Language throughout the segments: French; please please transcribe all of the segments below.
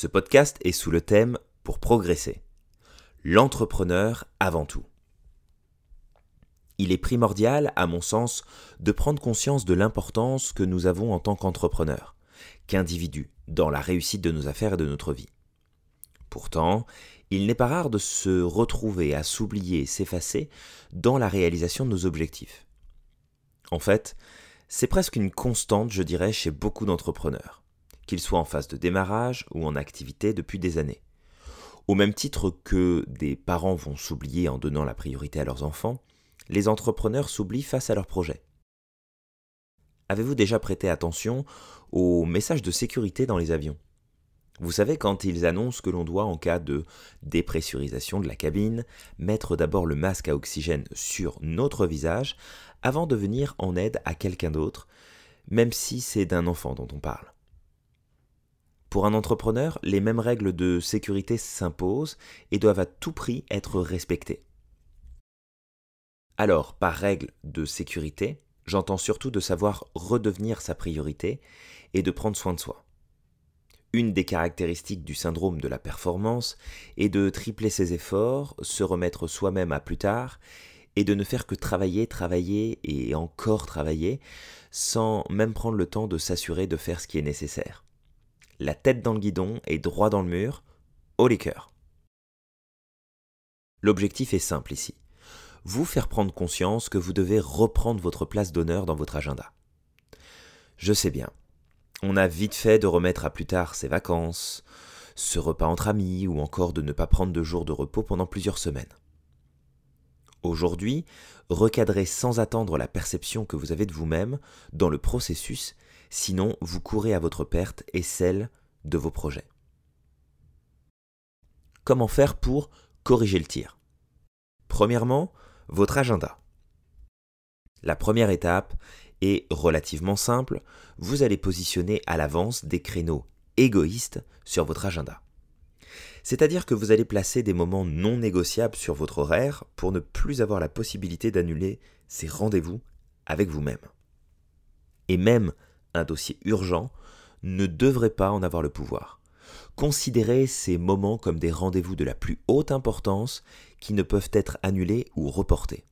Ce podcast est sous le thème Pour progresser. L'entrepreneur avant tout. Il est primordial, à mon sens, de prendre conscience de l'importance que nous avons en tant qu'entrepreneur, qu'individu, dans la réussite de nos affaires et de notre vie. Pourtant, il n'est pas rare de se retrouver à s'oublier s'effacer dans la réalisation de nos objectifs. En fait, c'est presque une constante, je dirais, chez beaucoup d'entrepreneurs, qu'ils soient en phase de démarrage ou en activité depuis des années. Au même titre que des parents vont s'oublier en donnant la priorité à leurs enfants, les entrepreneurs s'oublient face à leurs projets. Avez-vous déjà prêté attention aux messages de sécurité dans les avions? Vous savez quand ils annoncent que l'on doit, en cas de dépressurisation de la cabine, mettre d'abord le masque à oxygène sur notre visage avant de venir en aide à quelqu'un d'autre, même si c'est d'un enfant dont on parle. Pour un entrepreneur, les mêmes règles de sécurité s'imposent et doivent à tout prix être respectées. Alors, par règle de sécurité, j'entends surtout de savoir redevenir sa priorité et de prendre soin de soi. Une des caractéristiques du syndrome de la performance est de tripler ses efforts, se remettre soi-même à plus tard, et de ne faire que travailler, travailler et encore travailler, sans même prendre le temps de s'assurer de faire ce qui est nécessaire. La tête dans le guidon et droit dans le mur, les cœurs. L'objectif est simple ici vous faire prendre conscience que vous devez reprendre votre place d'honneur dans votre agenda. Je sais bien, on a vite fait de remettre à plus tard ses vacances, ce repas entre amis ou encore de ne pas prendre de jours de repos pendant plusieurs semaines. Aujourd'hui, recadrez sans attendre la perception que vous avez de vous-même dans le processus, sinon vous courez à votre perte et celle de vos projets. Comment faire pour corriger le tir? Premièrement, votre agenda. La première étape est relativement simple, vous allez positionner à l'avance des créneaux égoïstes sur votre agenda. C'est-à-dire que vous allez placer des moments non négociables sur votre horaire pour ne plus avoir la possibilité d'annuler ces rendez-vous avec vous-même. Et même un dossier urgent ne devrait pas en avoir le pouvoir. Considérez ces moments comme des rendez-vous de la plus haute importance qui ne peuvent être annulés ou reportés,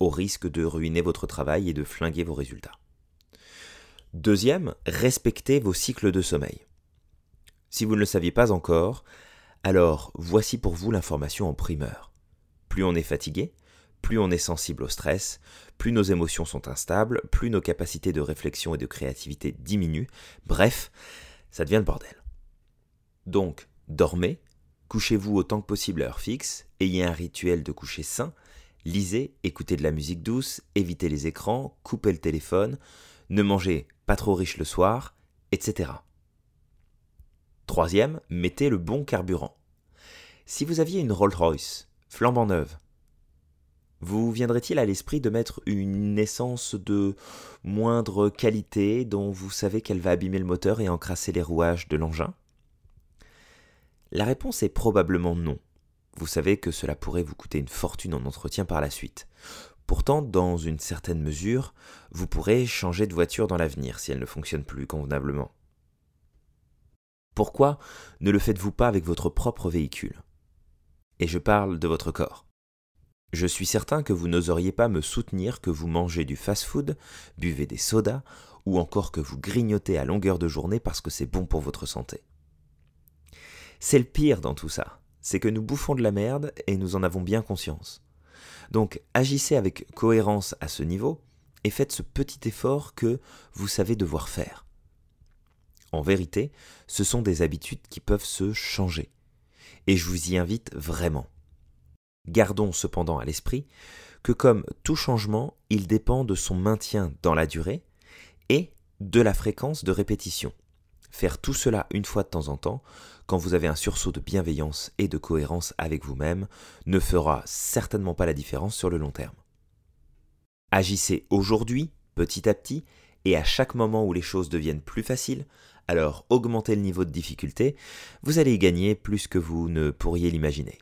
au risque de ruiner votre travail et de flinguer vos résultats. Deuxième, respectez vos cycles de sommeil. Si vous ne le saviez pas encore, alors voici pour vous l'information en primeur. Plus on est fatigué, plus on est sensible au stress, plus nos émotions sont instables, plus nos capacités de réflexion et de créativité diminuent, bref, ça devient le bordel. Donc, dormez, couchez-vous autant que possible à heure fixe, ayez un rituel de coucher sain, lisez, écoutez de la musique douce, évitez les écrans, coupez le téléphone, ne mangez pas trop riche le soir, etc. Troisième, mettez le bon carburant. Si vous aviez une Rolls-Royce, flambant neuve, vous viendrait-il à l'esprit de mettre une essence de moindre qualité dont vous savez qu'elle va abîmer le moteur et encrasser les rouages de l'engin? La réponse est probablement non. Vous savez que cela pourrait vous coûter une fortune en entretien par la suite. Pourtant, dans une certaine mesure, vous pourrez changer de voiture dans l'avenir si elle ne fonctionne plus convenablement. Pourquoi ne le faites-vous pas avec votre propre véhicule? Et je parle de votre corps. Je suis certain que vous n'oseriez pas me soutenir que vous mangez du fast-food, buvez des sodas, ou encore que vous grignotez à longueur de journée parce que c'est bon pour votre santé. C'est le pire dans tout ça, c'est que nous bouffons de la merde et nous en avons bien conscience. Donc agissez avec cohérence à ce niveau et faites ce petit effort que vous savez devoir faire. En vérité, ce sont des habitudes qui peuvent se changer. Et je vous y invite vraiment. Gardons cependant à l'esprit que comme tout changement, il dépend de son maintien dans la durée et de la fréquence de répétition. Faire tout cela une fois de temps en temps, quand vous avez un sursaut de bienveillance et de cohérence avec vous-même, ne fera certainement pas la différence sur le long terme. Agissez aujourd'hui, petit à petit, et à chaque moment où les choses deviennent plus faciles, alors augmentez le niveau de difficulté, vous allez y gagner plus que vous ne pourriez l'imaginer.